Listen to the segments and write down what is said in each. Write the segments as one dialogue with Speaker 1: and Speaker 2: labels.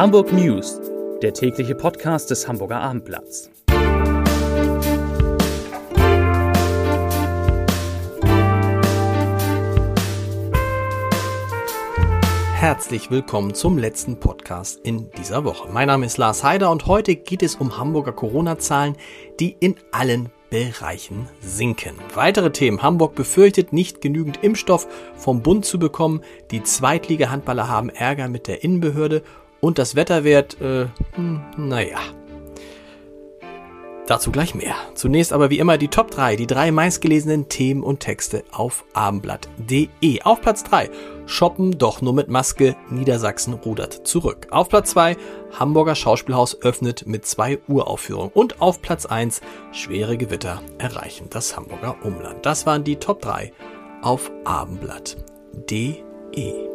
Speaker 1: Hamburg News, der tägliche Podcast des Hamburger Abendblatts.
Speaker 2: Herzlich willkommen zum letzten Podcast in dieser Woche. Mein Name ist Lars Heider und heute geht es um Hamburger Corona-Zahlen, die in allen Bereichen sinken. Weitere Themen. Hamburg befürchtet nicht genügend Impfstoff vom Bund zu bekommen. Die Zweitliga-Handballer haben Ärger mit der Innenbehörde und das Wetterwert, äh, hm, naja. Dazu gleich mehr. Zunächst aber wie immer die Top 3, die drei meistgelesenen Themen und Texte auf abendblatt.de. Auf Platz 3, Shoppen doch nur mit Maske, Niedersachsen rudert zurück. Auf Platz 2, Hamburger Schauspielhaus öffnet mit zwei Uraufführungen. Und auf Platz 1, schwere Gewitter erreichen das Hamburger Umland. Das waren die Top 3 auf abendblatt.de.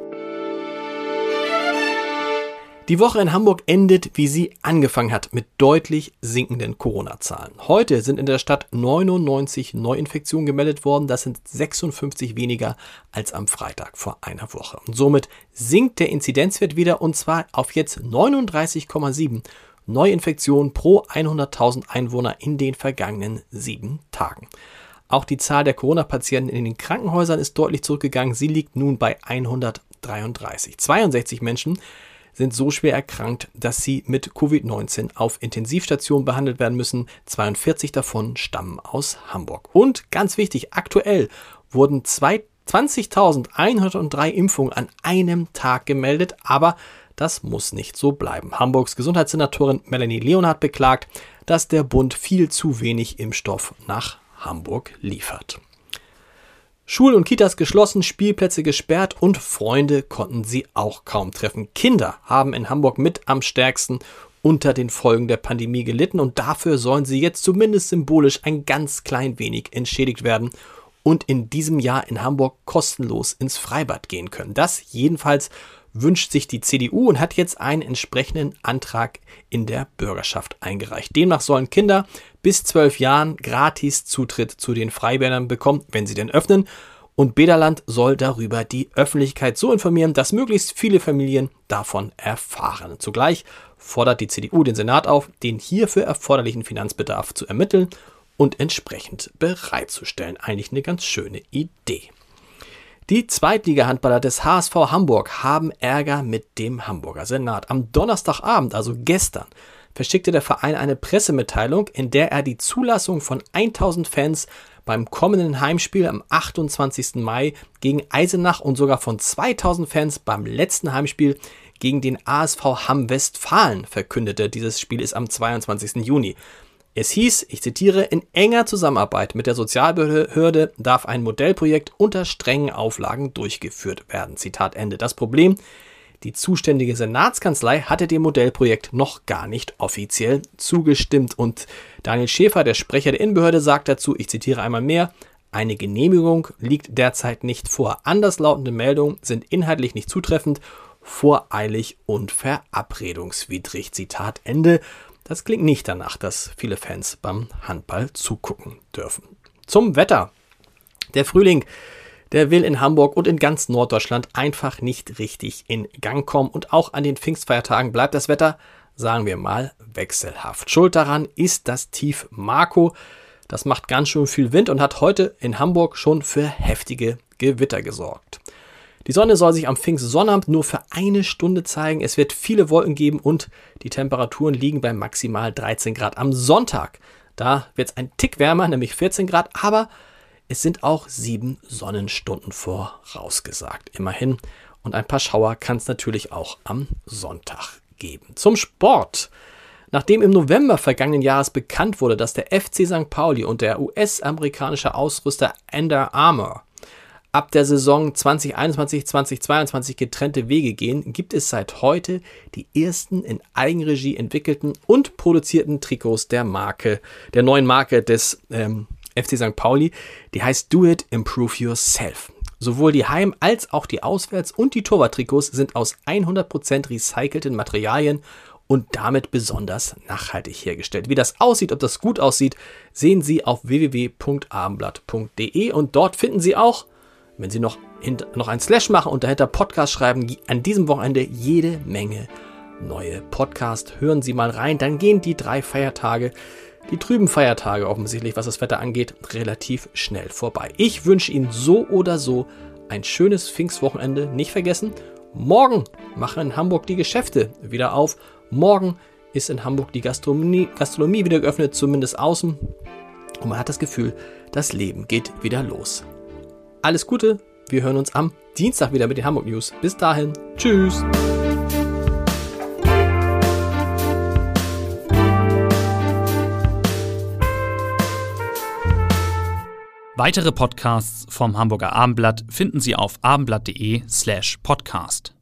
Speaker 2: Die Woche in Hamburg endet, wie sie angefangen hat, mit deutlich sinkenden Corona-Zahlen. Heute sind in der Stadt 99 Neuinfektionen gemeldet worden. Das sind 56 weniger als am Freitag vor einer Woche. Und somit sinkt der Inzidenzwert wieder und zwar auf jetzt 39,7 Neuinfektionen pro 100.000 Einwohner in den vergangenen sieben Tagen. Auch die Zahl der Corona-Patienten in den Krankenhäusern ist deutlich zurückgegangen. Sie liegt nun bei 133. 62 Menschen sind so schwer erkrankt, dass sie mit Covid-19 auf Intensivstationen behandelt werden müssen. 42 davon stammen aus Hamburg. Und ganz wichtig, aktuell wurden 20.103 Impfungen an einem Tag gemeldet, aber das muss nicht so bleiben. Hamburgs Gesundheitssenatorin Melanie Leonhardt beklagt, dass der Bund viel zu wenig Impfstoff nach Hamburg liefert. Schulen und Kitas geschlossen, Spielplätze gesperrt und Freunde konnten sie auch kaum treffen. Kinder haben in Hamburg mit am stärksten unter den Folgen der Pandemie gelitten und dafür sollen sie jetzt zumindest symbolisch ein ganz klein wenig entschädigt werden und in diesem Jahr in Hamburg kostenlos ins Freibad gehen können. Das jedenfalls wünscht sich die CDU und hat jetzt einen entsprechenden Antrag in der Bürgerschaft eingereicht. Demnach sollen Kinder bis zwölf Jahren gratis Zutritt zu den Freibädern bekommen, wenn sie denn öffnen. Und Bederland soll darüber die Öffentlichkeit so informieren, dass möglichst viele Familien davon erfahren. Zugleich fordert die CDU den Senat auf, den hierfür erforderlichen Finanzbedarf zu ermitteln und entsprechend bereitzustellen. Eigentlich eine ganz schöne Idee. Die Zweitliga-Handballer des HSV Hamburg haben Ärger mit dem Hamburger Senat. Am Donnerstagabend, also gestern, verschickte der Verein eine Pressemitteilung, in der er die Zulassung von 1000 Fans beim kommenden Heimspiel am 28. Mai gegen Eisenach und sogar von 2000 Fans beim letzten Heimspiel gegen den ASV Hamm Westfalen verkündete. Dieses Spiel ist am 22. Juni. Es hieß, ich zitiere, in enger Zusammenarbeit mit der Sozialbehörde darf ein Modellprojekt unter strengen Auflagen durchgeführt werden. Zitat Ende. Das Problem, die zuständige Senatskanzlei hatte dem Modellprojekt noch gar nicht offiziell zugestimmt. Und Daniel Schäfer, der Sprecher der Innenbehörde, sagt dazu, ich zitiere einmal mehr, eine Genehmigung liegt derzeit nicht vor. Anderslautende Meldungen sind inhaltlich nicht zutreffend, voreilig und verabredungswidrig. Zitat Ende. Das klingt nicht danach, dass viele Fans beim Handball zugucken dürfen. Zum Wetter. Der Frühling, der will in Hamburg und in ganz Norddeutschland einfach nicht richtig in Gang kommen. Und auch an den Pfingstfeiertagen bleibt das Wetter, sagen wir mal, wechselhaft. Schuld daran ist das Tief Marco. Das macht ganz schön viel Wind und hat heute in Hamburg schon für heftige Gewitter gesorgt. Die Sonne soll sich am Pfingstsonnabend nur für eine Stunde zeigen. Es wird viele Wolken geben und die Temperaturen liegen bei maximal 13 Grad. Am Sonntag, da wird es ein Tick wärmer, nämlich 14 Grad, aber es sind auch sieben Sonnenstunden vorausgesagt. Immerhin. Und ein paar Schauer kann es natürlich auch am Sonntag geben. Zum Sport. Nachdem im November vergangenen Jahres bekannt wurde, dass der FC St. Pauli und der US-amerikanische Ausrüster Under Armour ab der Saison 2021-2022 getrennte Wege gehen, gibt es seit heute die ersten in Eigenregie entwickelten und produzierten Trikots der Marke, der neuen Marke des ähm, FC St. Pauli. Die heißt Do It, Improve Yourself. Sowohl die Heim- als auch die Auswärts- und die Torwarttrikots sind aus 100% recycelten Materialien und damit besonders nachhaltig hergestellt. Wie das aussieht, ob das gut aussieht, sehen Sie auf www.abendblatt.de und dort finden Sie auch wenn Sie noch, noch ein Slash machen und dahinter Podcast schreiben, an diesem Wochenende jede Menge neue Podcast. Hören Sie mal rein, dann gehen die drei Feiertage, die trüben Feiertage offensichtlich, was das Wetter angeht, relativ schnell vorbei. Ich wünsche Ihnen so oder so ein schönes Pfingstwochenende. Nicht vergessen, morgen machen in Hamburg die Geschäfte wieder auf. Morgen ist in Hamburg die Gastronomie, Gastronomie wieder geöffnet, zumindest außen. Und man hat das Gefühl, das Leben geht wieder los. Alles Gute, wir hören uns am Dienstag wieder mit den Hamburg News. Bis dahin, tschüss.
Speaker 1: Weitere Podcasts vom Hamburger Abendblatt finden Sie auf abendblatt.de slash podcast.